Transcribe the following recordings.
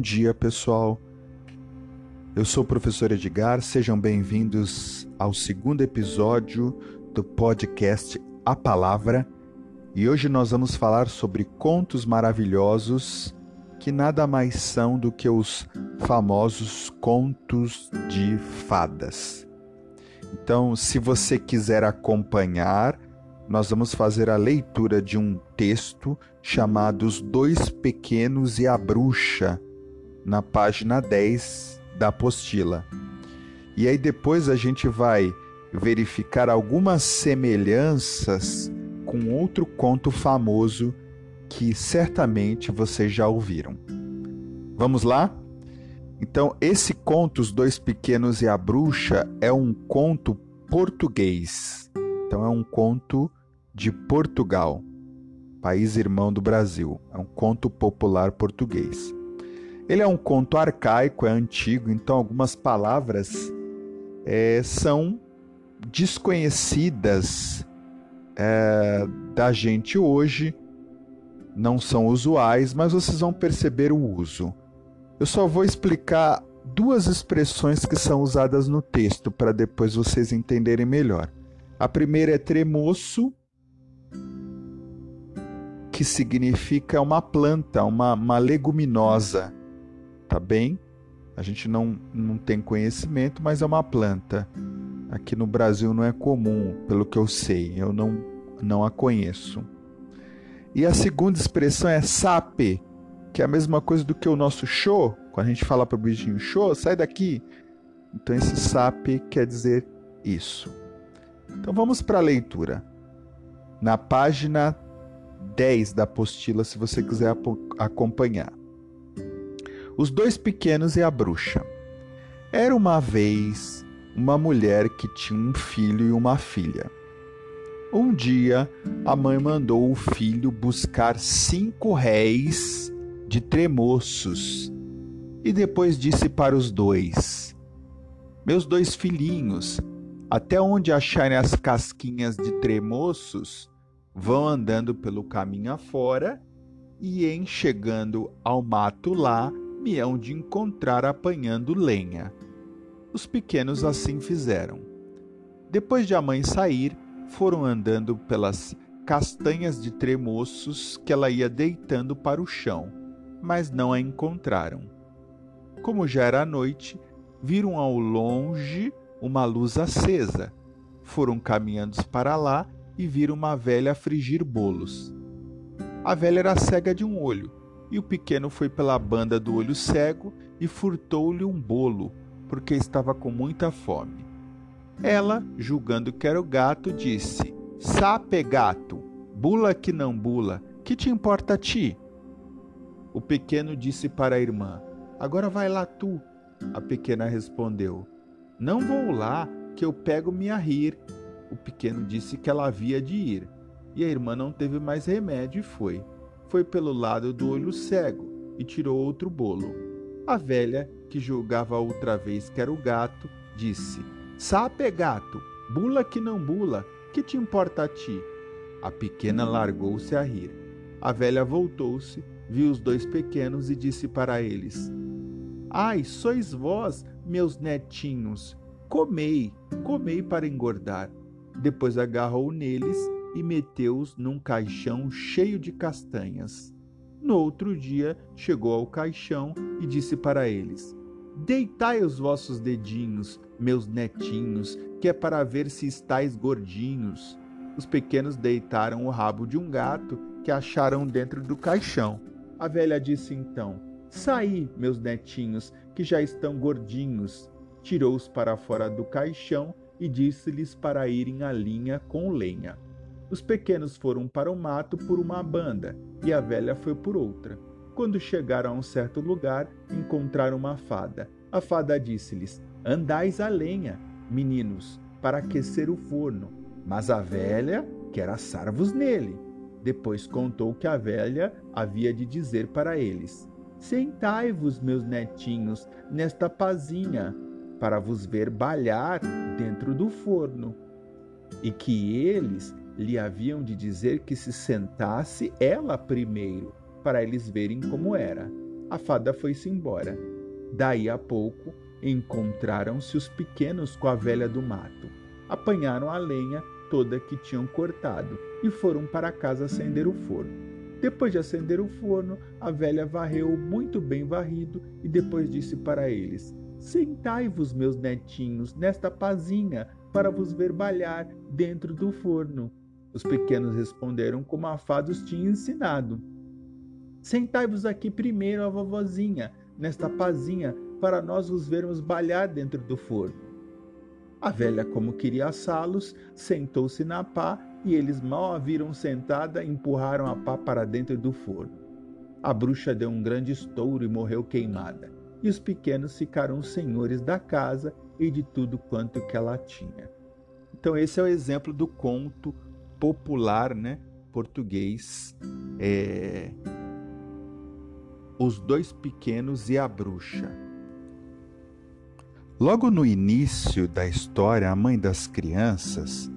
Bom dia, pessoal. Eu sou o professor Edgar, sejam bem-vindos ao segundo episódio do podcast A Palavra. E hoje nós vamos falar sobre contos maravilhosos que nada mais são do que os famosos contos de fadas. Então, se você quiser acompanhar, nós vamos fazer a leitura de um texto chamado Os Dois Pequenos e a Bruxa, na página 10 da apostila. E aí depois a gente vai verificar algumas semelhanças com outro conto famoso que certamente vocês já ouviram. Vamos lá? Então, esse conto, Os Dois Pequenos e a Bruxa, é um conto português. Então, é um conto de Portugal, país irmão do Brasil. É um conto popular português. Ele é um conto arcaico, é antigo, então algumas palavras é, são desconhecidas é, da gente hoje, não são usuais, mas vocês vão perceber o uso. Eu só vou explicar duas expressões que são usadas no texto para depois vocês entenderem melhor. A primeira é tremoço que significa uma planta, uma, uma leguminosa, tá bem? A gente não, não tem conhecimento, mas é uma planta. Aqui no Brasil não é comum, pelo que eu sei, eu não, não a conheço. E a segunda expressão é sape, que é a mesma coisa do que o nosso show. Quando a gente fala para o bichinho show, sai daqui. Então esse sape quer dizer isso. Então vamos para a leitura. Na página 10 da apostila, se você quiser acompanhar. Os dois pequenos e a bruxa. Era uma vez uma mulher que tinha um filho e uma filha. Um dia, a mãe mandou o filho buscar cinco réis de tremoços e depois disse para os dois: Meus dois filhinhos, até onde acharem as casquinhas de tremoços, vão andando pelo caminho afora e, em chegando ao mato lá, me hão de encontrar apanhando lenha. Os pequenos assim fizeram. Depois de a mãe sair, foram andando pelas castanhas de tremoços que ela ia deitando para o chão, mas não a encontraram. Como já era noite, viram ao longe uma luz acesa. Foram caminhando para lá e viram uma velha frigir bolos. A velha era cega de um olho, e o pequeno foi pela banda do olho cego e furtou-lhe um bolo, porque estava com muita fome. Ela, julgando que era o gato, disse: Sape, gato, bula que não bula, que te importa a ti? O pequeno disse para a irmã: Agora vai lá tu. A pequena respondeu: Não vou lá, que eu pego-me a rir o pequeno disse que ela havia de ir, e a irmã não teve mais remédio e foi. Foi pelo lado do olho cego e tirou outro bolo. A velha, que julgava outra vez que era o gato, disse: Sape, gato, bula que não bula, que te importa a ti? A pequena largou-se a rir. A velha voltou-se, viu os dois pequenos e disse para eles: Ai, sois vós, meus netinhos, comei, comei para engordar. Depois agarrou neles e meteu-os num caixão cheio de castanhas. No outro dia chegou ao caixão e disse para eles: Deitai os vossos dedinhos, meus netinhos, que é para ver se estáis gordinhos. Os pequenos deitaram o rabo de um gato que acharam dentro do caixão. A velha disse então: Saí, meus netinhos, que já estão gordinhos. Tirou-os para fora do caixão e disse-lhes para irem à linha com lenha. Os pequenos foram para o mato por uma banda e a velha foi por outra. Quando chegaram a um certo lugar, encontraram uma fada. A fada disse-lhes: Andais à lenha, meninos, para aquecer o forno. Mas a velha quer assar-vos nele. Depois contou que a velha havia de dizer para eles: Sentai-vos, meus netinhos, nesta pazinha, para vos ver balhar dentro do forno, e que eles lhe haviam de dizer que se sentasse ela primeiro, para eles verem como era. A fada foi-se embora. Daí a pouco encontraram-se os pequenos com a velha do mato. Apanharam a lenha toda que tinham cortado e foram para casa acender o forno. Depois de acender o forno, a velha varreu muito bem varrido e depois disse para eles: Sentai-vos, meus netinhos, nesta pazinha, para vos ver balhar dentro do forno. Os pequenos responderam como a fada os tinha ensinado. Sentai-vos aqui primeiro, a vovozinha, nesta pazinha, para nós vos vermos balhar dentro do forno. A velha, como queria assá-los, sentou-se na pá e eles mal a viram sentada, empurraram a pá para dentro do forno. A bruxa deu um grande estouro e morreu queimada, e os pequenos ficaram senhores da casa e de tudo quanto que ela tinha. Então esse é o exemplo do conto popular, né, português, é... Os dois pequenos e a bruxa. Logo no início da história, a mãe das crianças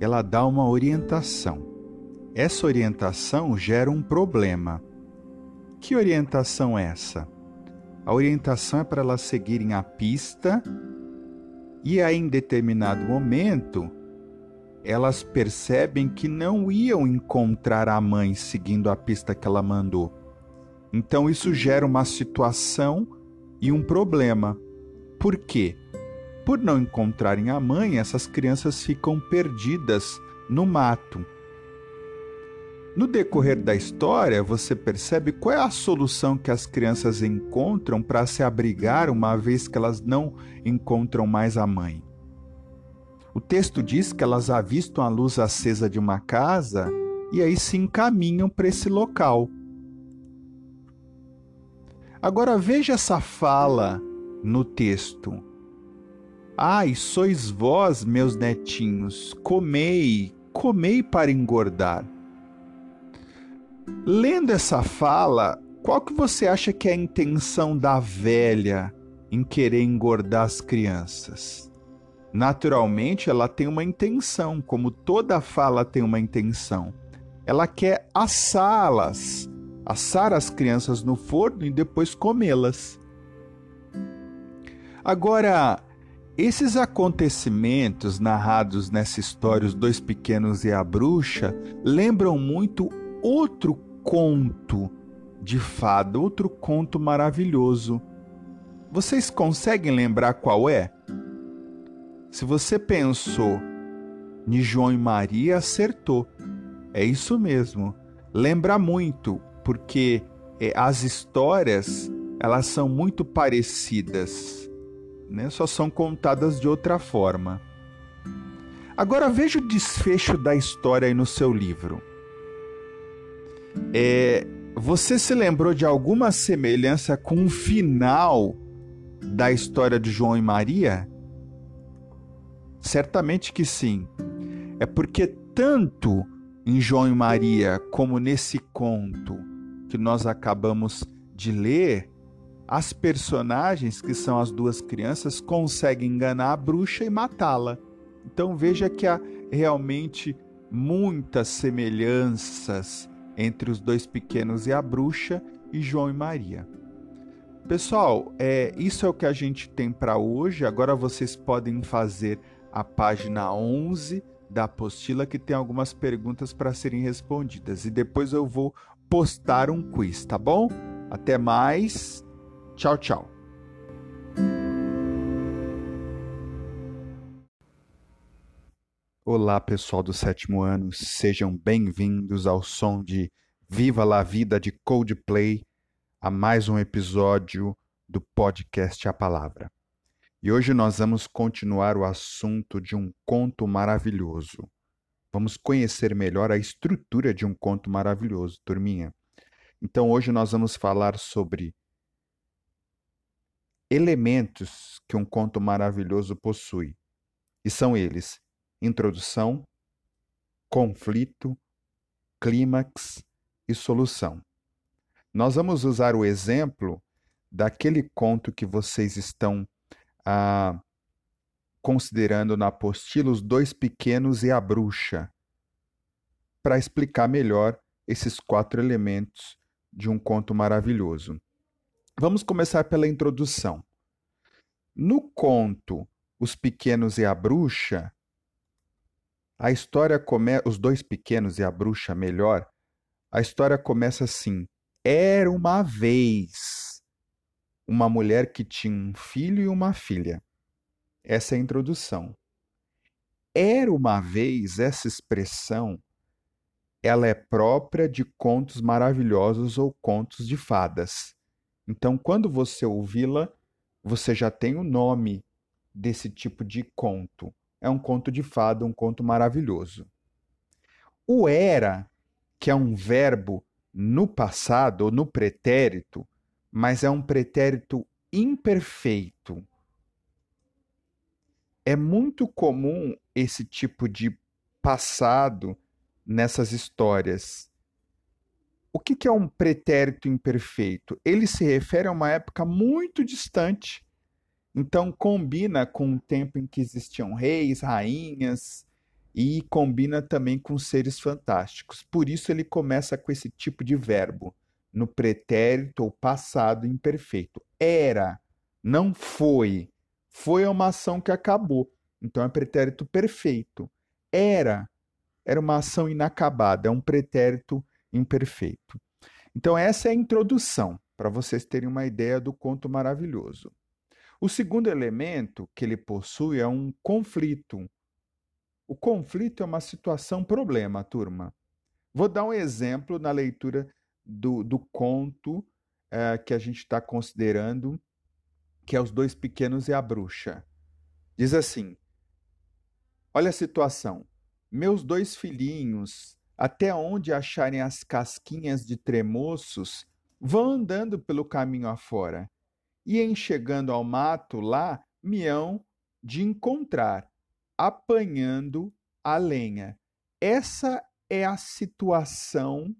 ela dá uma orientação. Essa orientação gera um problema. Que orientação é essa? A orientação é para elas seguirem a pista e aí, em determinado momento, elas percebem que não iam encontrar a mãe seguindo a pista que ela mandou. Então, isso gera uma situação e um problema. Por quê? Por não encontrarem a mãe, essas crianças ficam perdidas no mato. No decorrer da história, você percebe qual é a solução que as crianças encontram para se abrigar uma vez que elas não encontram mais a mãe. O texto diz que elas avistam a luz acesa de uma casa e aí se encaminham para esse local. Agora veja essa fala no texto. Ai, sois vós, meus netinhos, comei, comei para engordar. Lendo essa fala, qual que você acha que é a intenção da velha em querer engordar as crianças? Naturalmente, ela tem uma intenção, como toda fala tem uma intenção. Ela quer assá-las, assar as crianças no forno e depois comê-las. Agora, esses acontecimentos narrados nessa história, Os Dois Pequenos e a Bruxa, lembram muito outro conto de fada, outro conto maravilhoso. Vocês conseguem lembrar qual é? Se você pensou em João e Maria, acertou. É isso mesmo. Lembra muito, porque é, as histórias elas são muito parecidas né? só são contadas de outra forma. Agora veja o desfecho da história aí no seu livro. É, você se lembrou de alguma semelhança com o final da história de João e Maria? Certamente que sim. É porque tanto em João e Maria como nesse conto que nós acabamos de ler, as personagens, que são as duas crianças, conseguem enganar a bruxa e matá-la. Então veja que há realmente muitas semelhanças entre os dois pequenos e a bruxa e João e Maria. Pessoal, é, isso é o que a gente tem para hoje. Agora vocês podem fazer a página 11 da apostila que tem algumas perguntas para serem respondidas e depois eu vou postar um quiz, tá bom? Até mais. Tchau, tchau. Olá, pessoal do sétimo ano, sejam bem-vindos ao som de Viva la Vida de Coldplay, a mais um episódio do podcast A Palavra. E hoje nós vamos continuar o assunto de um conto maravilhoso. Vamos conhecer melhor a estrutura de um conto maravilhoso, turminha. Então hoje nós vamos falar sobre elementos que um conto maravilhoso possui. E são eles: introdução, conflito, clímax e solução. Nós vamos usar o exemplo daquele conto que vocês estão considerando na apostila Os Dois Pequenos e a Bruxa, para explicar melhor esses quatro elementos de um conto maravilhoso. Vamos começar pela introdução. No conto Os Pequenos e a Bruxa, a história começa. Os dois pequenos e a bruxa, melhor. A história começa assim: Era uma vez uma mulher que tinha um filho e uma filha. Essa é a introdução. Era uma vez, essa expressão, ela é própria de contos maravilhosos ou contos de fadas. Então, quando você ouvi-la, você já tem o nome desse tipo de conto. É um conto de fada, um conto maravilhoso. O era, que é um verbo no passado ou no pretérito, mas é um pretérito imperfeito. É muito comum esse tipo de passado nessas histórias. O que, é um pretérito imperfeito? Ele se refere a uma época muito distante. Então, combina com o tempo em que existiam reis, rainhas, e combina também com seres fantásticos. Por isso, ele começa com esse tipo de verbo, no pretérito ou passado imperfeito. Era, não foi. Foi uma ação que acabou. Então, é pretérito perfeito. Era, era uma ação inacabada, é um pretérito imperfeito. Então, essa é a introdução, para vocês terem uma ideia do conto maravilhoso. O segundo elemento que ele possui é um conflito. O conflito é uma situação problema, turma. Vou dar um exemplo na leitura do, do conto é, que a gente está considerando, que é Os Dois Pequenos e a Bruxa. Diz assim: Olha a situação. Meus dois filhinhos, até onde acharem as casquinhas de tremoços, vão andando pelo caminho afora. E em chegando ao mato lá, me hão de encontrar, apanhando a lenha. Essa é a situação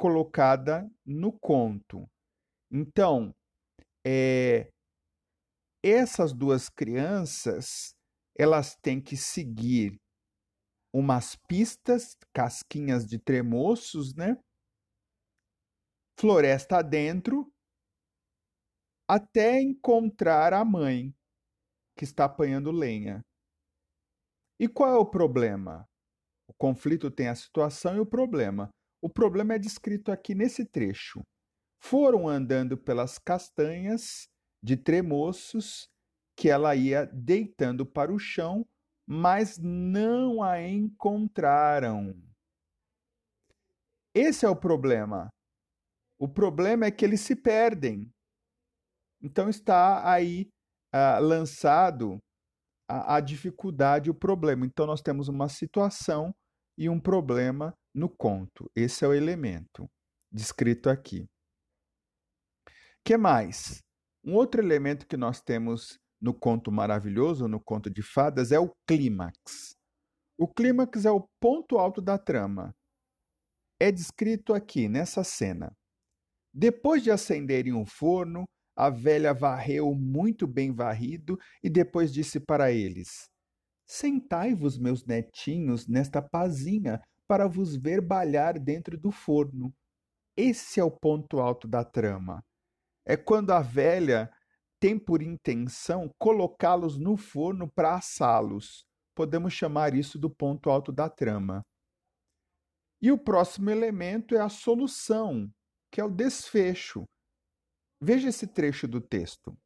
colocada no conto. Então, é, essas duas crianças elas têm que seguir umas pistas, casquinhas de tremoços, né? Floresta adentro, até encontrar a mãe que está apanhando lenha. E qual é o problema? O conflito tem a situação e o problema. O problema é descrito aqui nesse trecho. Foram andando pelas castanhas de tremoços que ela ia deitando para o chão mas não a encontraram. Esse é o problema. O problema é que eles se perdem. Então está aí uh, lançado a, a dificuldade, o problema. Então nós temos uma situação e um problema no conto. Esse é o elemento descrito aqui. Que mais? Um outro elemento que nós temos no conto maravilhoso, no conto de fadas, é o clímax. O clímax é o ponto alto da trama. É descrito aqui nessa cena. Depois de acenderem um forno, a velha varreu muito bem varrido e depois disse para eles: Sentai-vos, meus netinhos, nesta pazinha para vos ver balhar dentro do forno. Esse é o ponto alto da trama. É quando a velha tem por intenção colocá-los no forno para assá-los. Podemos chamar isso do ponto alto da trama. E o próximo elemento é a solução, que é o desfecho. Veja esse trecho do texto.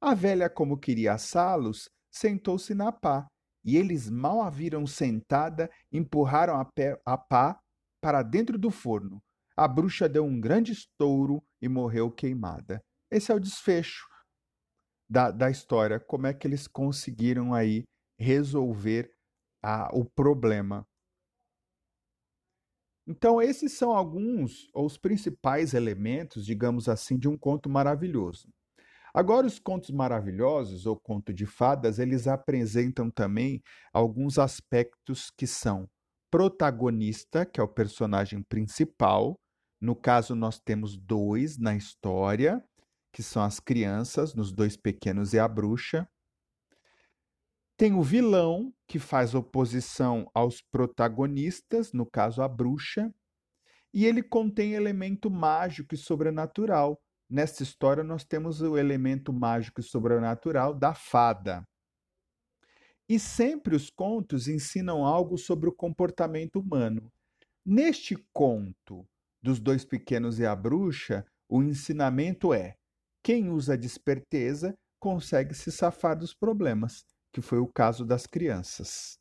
A velha, como queria assá-los, sentou-se na pá, e eles mal a viram sentada, empurraram a, pé, a pá para dentro do forno. A bruxa deu um grande estouro e morreu queimada. Esse é o desfecho da, da história, como é que eles conseguiram aí resolver a, o problema. Então, esses são alguns, ou os principais elementos, digamos assim, de um conto maravilhoso. Agora, os contos maravilhosos, ou conto de fadas, eles apresentam também alguns aspectos que são protagonista, que é o personagem principal. No caso, nós temos dois na história, que são as crianças, nos dois pequenos e a bruxa. Tem o vilão, que faz oposição aos protagonistas, no caso a bruxa. E ele contém elemento mágico e sobrenatural, nesta história nós temos o elemento mágico e sobrenatural da fada. E sempre os contos ensinam algo sobre o comportamento humano. Neste conto dos dois pequenos e a bruxa, o ensinamento é: quem usa desperteza consegue se safar dos problemas, que foi o caso das crianças.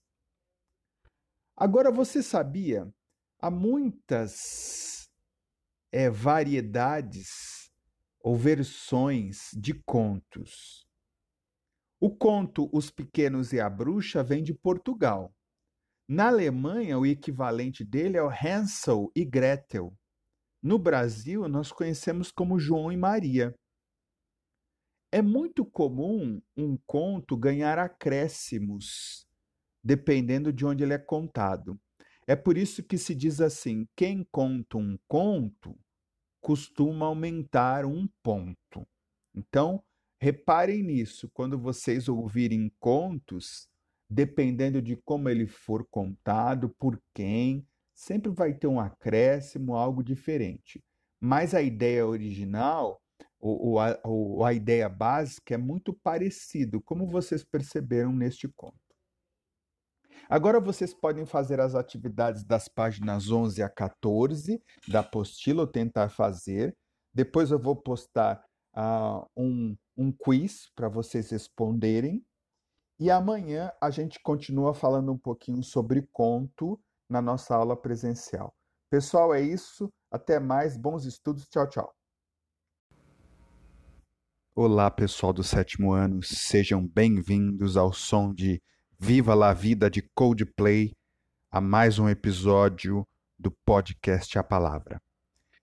Agora você sabia, há muitas é, variedades ou versões de contos. O conto Os Pequenos e a Bruxa vem de Portugal. Na Alemanha, o equivalente dele é o Hansel e Gretel. No Brasil, nós conhecemos como João e Maria. É muito comum um conto ganhar acréscimos, dependendo de onde ele é contado. É por isso que se diz assim: quem conta um conto costuma aumentar um ponto. Então, reparem nisso, quando vocês ouvirem contos, dependendo de como ele for contado, por quem, sempre vai ter um acréscimo, algo diferente. Mas a ideia original, ou, ou, a, ou a ideia básica, é muito parecido, como vocês perceberam neste conto. Agora vocês podem fazer as atividades das páginas 11 a 14 da apostila, ou tentar fazer. Depois eu vou postar uh, um, um quiz para vocês responderem. E amanhã a gente continua falando um pouquinho sobre conto na nossa aula presencial. Pessoal, é isso. Até mais. Bons estudos. Tchau, tchau. Olá, pessoal do sétimo ano. Sejam bem-vindos ao som de Viva la Vida de Coldplay, a mais um episódio do podcast A Palavra.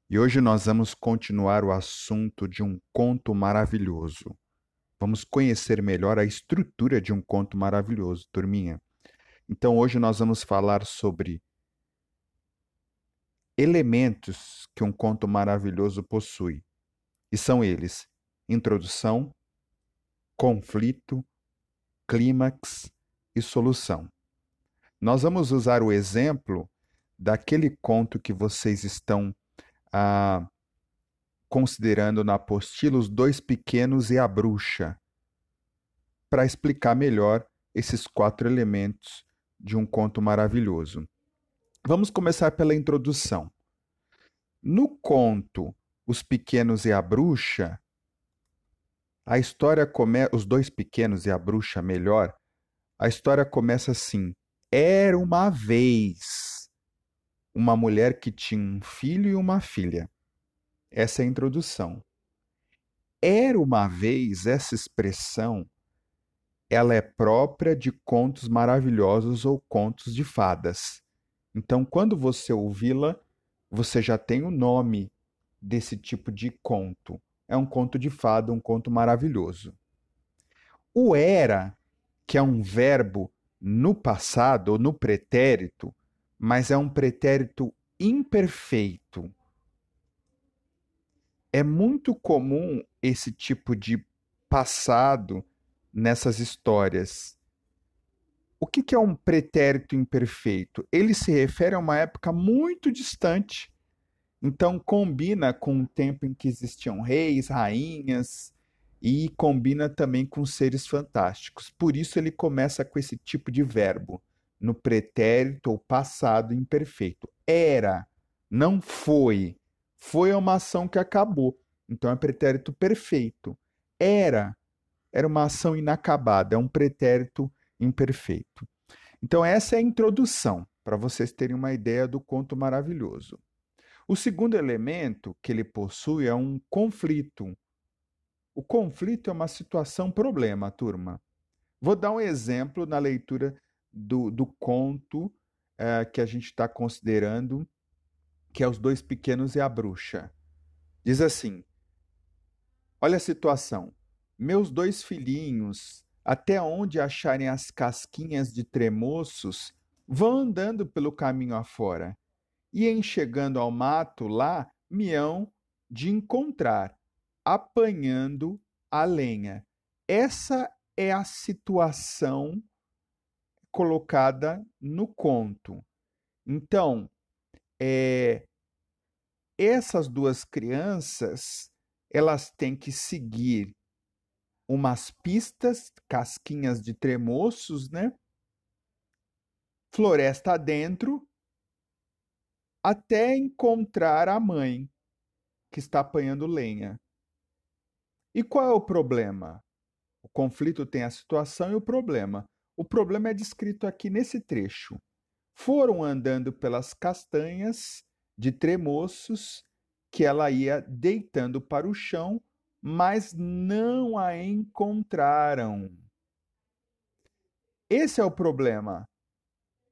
E hoje nós vamos continuar o assunto de um conto maravilhoso. Vamos conhecer melhor a estrutura de um conto maravilhoso, turminha. Então hoje nós vamos falar sobre elementos que um conto maravilhoso possui. E são eles: introdução, conflito, clímax e solução. Nós vamos usar o exemplo daquele conto que vocês estão ah, considerando na apostila, Os Dois Pequenos e a Bruxa, para explicar melhor esses quatro elementos de um conto maravilhoso. Vamos começar pela introdução. No conto Os Pequenos e a Bruxa, a história começa. Os dois pequenos e a bruxa, melhor, a história começa assim: Era uma vez uma mulher que tinha um filho e uma filha. Essa é a introdução. Era uma vez, essa expressão, ela é própria de contos maravilhosos ou contos de fadas. Então, quando você ouvi-la, você já tem o nome desse tipo de conto. É um conto de fada, um conto maravilhoso. O era que é um verbo no passado ou no pretérito, mas é um pretérito imperfeito. É muito comum esse tipo de passado nessas histórias. O que, que é um pretérito imperfeito? Ele se refere a uma época muito distante. Então, combina com o tempo em que existiam reis, rainhas, e combina também com seres fantásticos. Por isso ele começa com esse tipo de verbo, no pretérito ou passado imperfeito. Era, não foi. Foi uma ação que acabou. Então é pretérito perfeito. Era, era uma ação inacabada, é um pretérito imperfeito. Então essa é a introdução, para vocês terem uma ideia do conto maravilhoso. O segundo elemento que ele possui é um conflito, o conflito é uma situação problema, turma. Vou dar um exemplo na leitura do, do conto é, que a gente está considerando, que é Os Dois Pequenos e a Bruxa. Diz assim: Olha a situação. Meus dois filhinhos, até onde acharem as casquinhas de tremoços, vão andando pelo caminho afora. E em chegando ao mato lá, me hão de encontrar apanhando a lenha. Essa é a situação colocada no conto. Então, é, essas duas crianças elas têm que seguir umas pistas, casquinhas de tremoços, né? Floresta adentro, até encontrar a mãe que está apanhando lenha. E qual é o problema? O conflito tem a situação e o problema. O problema é descrito aqui nesse trecho. Foram andando pelas castanhas de tremoços que ela ia deitando para o chão, mas não a encontraram. Esse é o problema.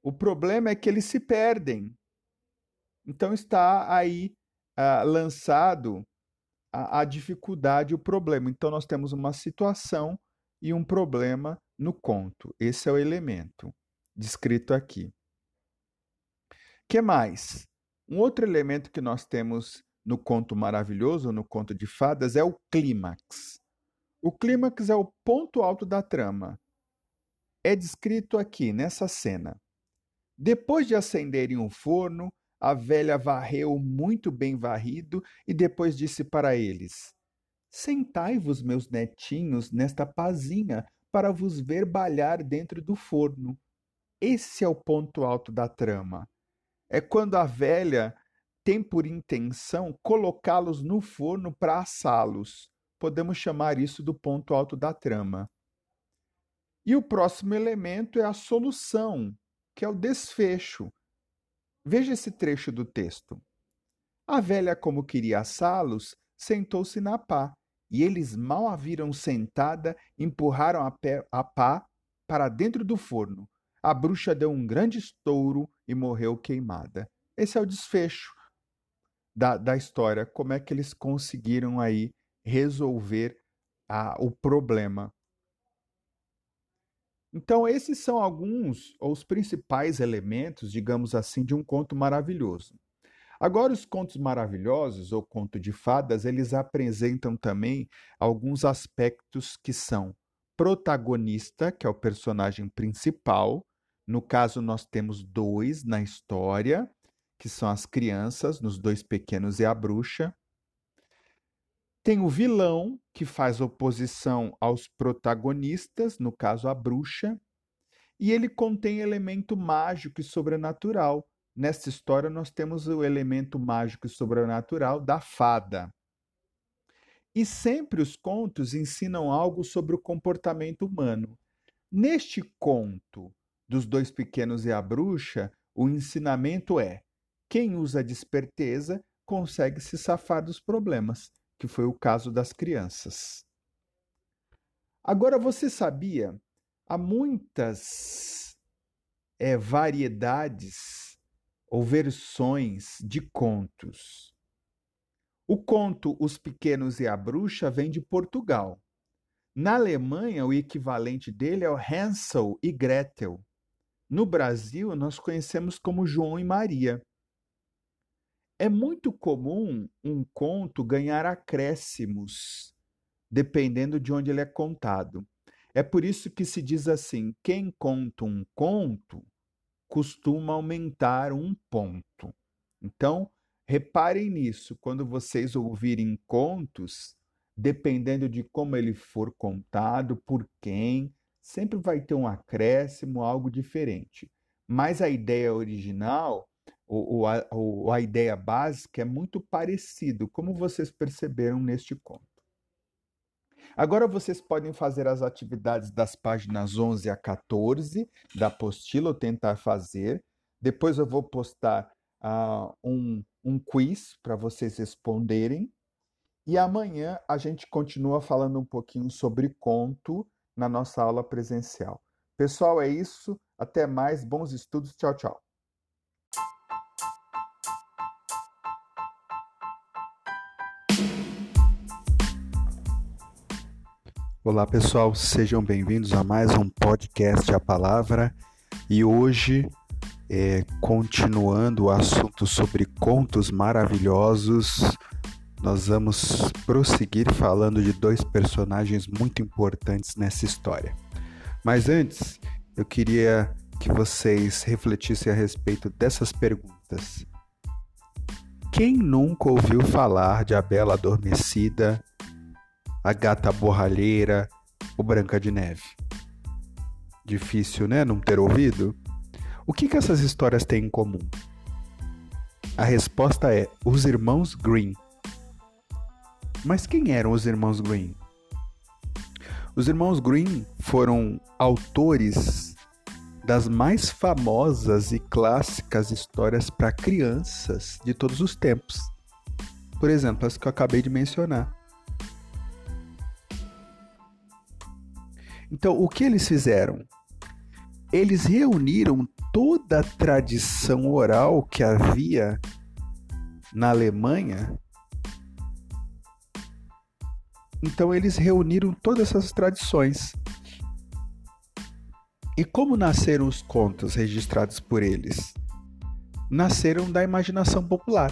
O problema é que eles se perdem. Então está aí uh, lançado a, a dificuldade, o problema. Então nós temos uma situação e um problema no conto. Esse é o elemento descrito aqui. Que mais? Um outro elemento que nós temos no conto maravilhoso, no conto de fadas, é o clímax. O clímax é o ponto alto da trama. É descrito aqui nessa cena. Depois de acenderem um forno, a velha varreu muito bem varrido e depois disse para eles: Sentai-vos, meus netinhos, nesta pazinha para vos ver balhar dentro do forno. Esse é o ponto alto da trama. É quando a velha tem por intenção colocá-los no forno para assá-los. Podemos chamar isso do ponto alto da trama. E o próximo elemento é a solução, que é o desfecho. Veja esse trecho do texto. A velha, como queria assá-los, sentou-se na pá, e eles mal a viram sentada, empurraram a, pé, a pá para dentro do forno. A bruxa deu um grande estouro e morreu queimada. Esse é o desfecho da, da história. Como é que eles conseguiram aí resolver a, o problema então, esses são alguns ou os principais elementos, digamos assim, de um conto maravilhoso. Agora, os contos maravilhosos ou conto de fadas, eles apresentam também alguns aspectos que são protagonista, que é o personagem principal. No caso, nós temos dois na história, que são as crianças, nos dois pequenos e a bruxa. Tem o vilão, que faz oposição aos protagonistas, no caso a bruxa, e ele contém elemento mágico e sobrenatural. Nesta história, nós temos o elemento mágico e sobrenatural da fada. E sempre os contos ensinam algo sobre o comportamento humano. Neste conto dos dois pequenos e a bruxa, o ensinamento é: quem usa desperteza consegue se safar dos problemas que foi o caso das crianças. Agora, você sabia? Há muitas é, variedades ou versões de contos. O conto Os Pequenos e a Bruxa vem de Portugal. Na Alemanha, o equivalente dele é o Hansel e Gretel. No Brasil, nós conhecemos como João e Maria. É muito comum um conto ganhar acréscimos, dependendo de onde ele é contado. É por isso que se diz assim: quem conta um conto costuma aumentar um ponto. Então, reparem nisso, quando vocês ouvirem contos, dependendo de como ele for contado, por quem, sempre vai ter um acréscimo, algo diferente. Mas a ideia original ou, a, a ideia básica é muito parecido, como vocês perceberam neste conto. Agora vocês podem fazer as atividades das páginas 11 a 14 da apostila, ou tentar fazer. Depois eu vou postar uh, um, um quiz para vocês responderem. E amanhã a gente continua falando um pouquinho sobre conto na nossa aula presencial. Pessoal, é isso. Até mais. Bons estudos. Tchau, tchau. Olá pessoal, sejam bem-vindos a mais um podcast A Palavra e hoje, é, continuando o assunto sobre contos maravilhosos, nós vamos prosseguir falando de dois personagens muito importantes nessa história. Mas antes, eu queria que vocês refletissem a respeito dessas perguntas. Quem nunca ouviu falar de A Bela Adormecida A Gata Borralheira ou Branca de Neve? Difícil, né? Não ter ouvido? O que, que essas histórias têm em comum? A resposta é os irmãos Green. Mas quem eram os irmãos Green? Os irmãos Green foram autores das mais famosas e clássicas histórias para crianças de todos os tempos. Por exemplo, as que eu acabei de mencionar. Então, o que eles fizeram? Eles reuniram toda a tradição oral que havia na Alemanha. Então, eles reuniram todas essas tradições e como nasceram os contos registrados por eles? Nasceram da imaginação popular.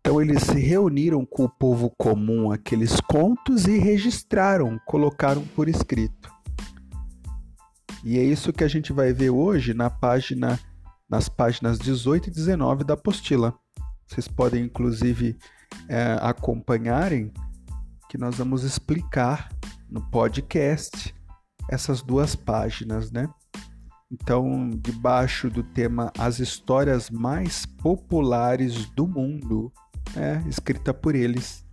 Então eles se reuniram com o povo comum aqueles contos e registraram, colocaram por escrito. E é isso que a gente vai ver hoje na página nas páginas 18 e 19 da apostila. Vocês podem inclusive é, acompanharem que nós vamos explicar no podcast essas duas páginas, né? Então, debaixo do tema As Histórias Mais Populares do Mundo, é, escrita por eles.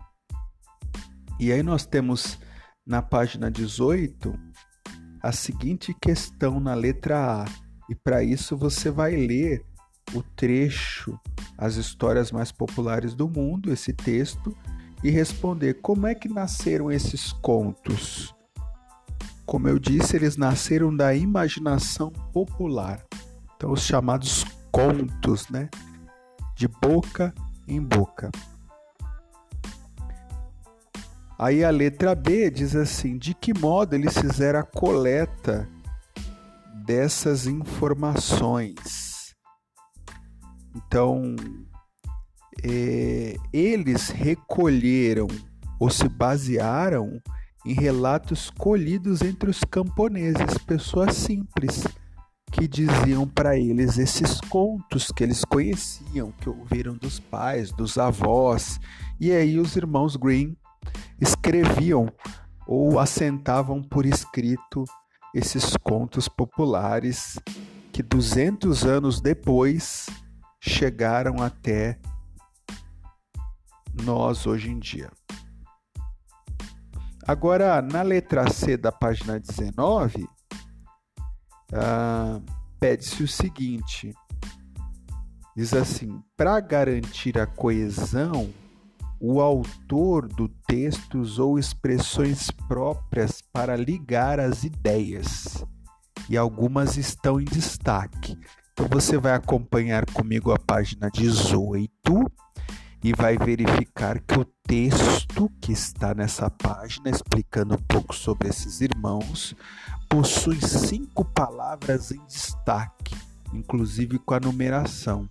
E aí nós temos na página 18 a seguinte questão na letra A. E para isso você vai ler o trecho As Histórias Mais Populares do Mundo, esse texto, e responder como é que nasceram esses contos. Como eu disse, eles nasceram da imaginação popular. Então, os chamados contos, né? De boca em boca. Aí a letra B diz assim: de que modo eles fizeram a coleta dessas informações? Então, é, eles recolheram ou se basearam em relatos colhidos entre os camponeses, pessoas simples, que diziam para eles esses contos que eles conheciam, que ouviram dos pais, dos avós, e aí os irmãos Green escreviam ou assentavam por escrito esses contos populares que 200 anos depois chegaram até nós hoje em dia. Agora, na letra C da página 19, ah, pede-se o seguinte: diz assim, para garantir a coesão, o autor do texto usou expressões próprias para ligar as ideias, e algumas estão em destaque. Então você vai acompanhar comigo a página 18 e vai verificar que o texto que está nessa página, explicando um pouco sobre esses irmãos, possui cinco palavras em destaque, inclusive com a numeração.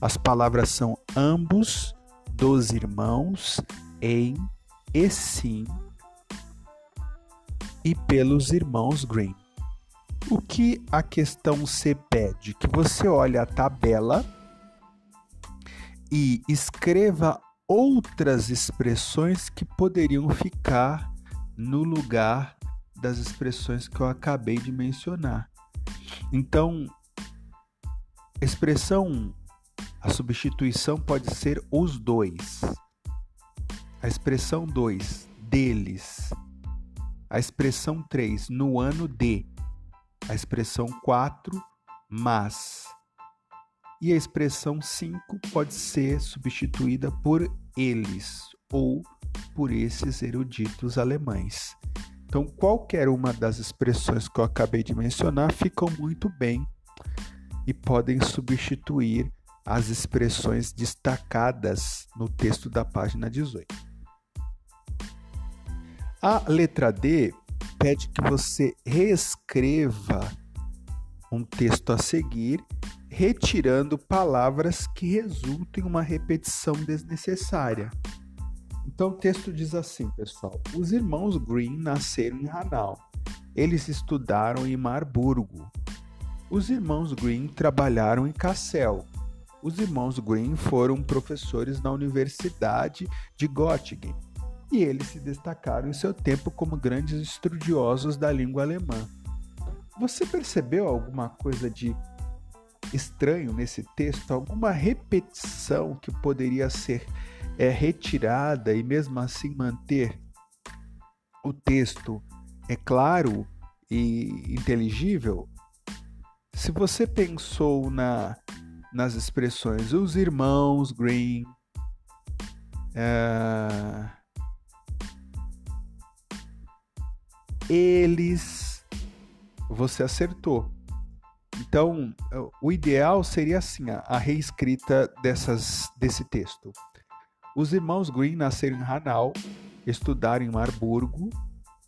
As palavras são ambos, dos irmãos, em e sim, e pelos irmãos Green. O que a questão C pede? Que você olhe a tabela e escreva outras expressões que poderiam ficar no lugar das expressões que eu acabei de mencionar. Então, expressão a substituição pode ser os dois. A expressão 2, deles. A expressão 3, no ano de. A expressão 4, mas e a expressão 5 pode ser substituída por eles ou por esses eruditos alemães. Então, qualquer uma das expressões que eu acabei de mencionar ficam muito bem e podem substituir as expressões destacadas no texto da página 18. A letra D pede que você reescreva um texto a seguir retirando palavras que resultem em uma repetição desnecessária. Então o texto diz assim, pessoal: Os irmãos Green nasceram em Hanau. Eles estudaram em Marburgo. Os irmãos Green trabalharam em Kassel. Os irmãos Green foram professores na Universidade de Göttingen. e eles se destacaram em seu tempo como grandes estudiosos da língua alemã. Você percebeu alguma coisa de estranho nesse texto? Alguma repetição que poderia ser é, retirada e mesmo assim manter o texto é claro e inteligível? Se você pensou na, nas expressões os irmãos Green, é, eles, você acertou. Então, o ideal seria assim a, reescrita dessas, desse texto. Os irmãos Green nasceram em Hanau, estudaram em Marburgo,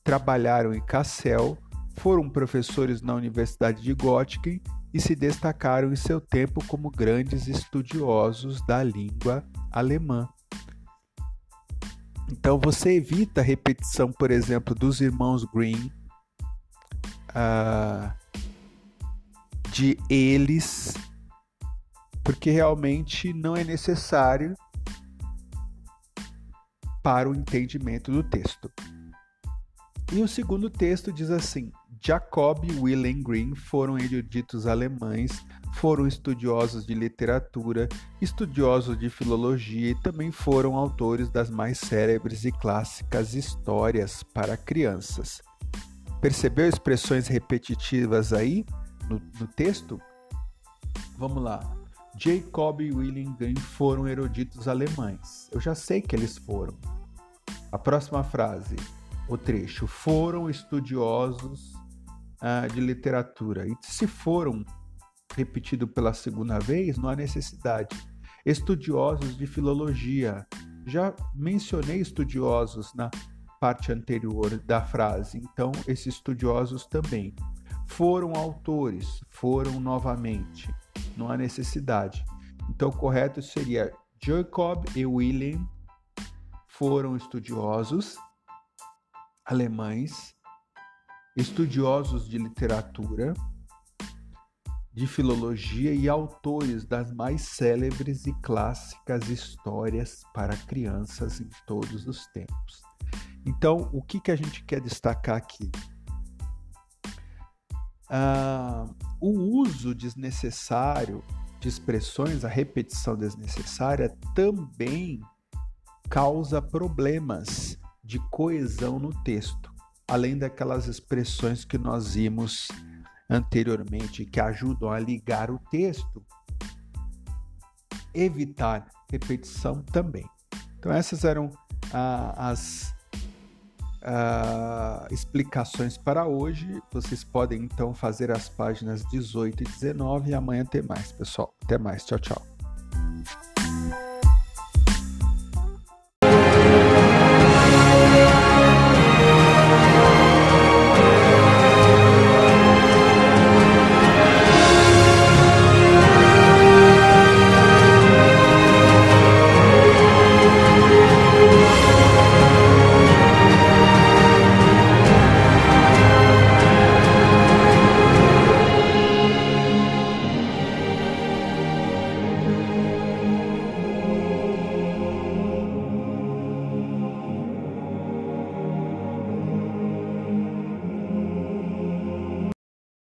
trabalharam em Kassel, foram professores na Universidade de Göttingen e se destacaram em seu tempo como grandes estudiosos da língua alemã. Então você evita a repetição, por exemplo, dos irmãos Green, uh, de eles, porque realmente não é necessário para o entendimento do texto. E o segundo texto diz assim: Jacob e Wilhelm Green foram eruditos alemães foram estudiosos de literatura, estudiosos de filologia e também foram autores das mais célebres e clássicas histórias para crianças. Percebeu expressões repetitivas aí no, no texto? Vamos lá. Jacob e William Green foram eruditos alemães. Eu já sei que eles foram. A próxima frase, o trecho, foram estudiosos uh, de literatura. E se foram repetido pela segunda vez, não há necessidade. Estudiosos de filologia. Já mencionei estudiosos na parte anterior da frase, então esses estudiosos também. Foram autores, foram novamente. Não há necessidade. Então, o correto seria Jacob e William foram estudiosos alemães, estudiosos de literatura, de filologia e autores das mais célebres e clássicas histórias para crianças em todos os tempos. Então, o que, que a gente quer destacar aqui? Ah, o uso desnecessário de expressões, a repetição desnecessária, também causa problemas de coesão no texto, além daquelas expressões que nós vimos anteriormente que ajudam a ligar o texto, evitar repetição também. Então, essas eram ah, as ah, explicações para hoje. Vocês podem então fazer as páginas 18 e 19 e amanhã tem mais, pessoal. Até mais. Tchau, tchau.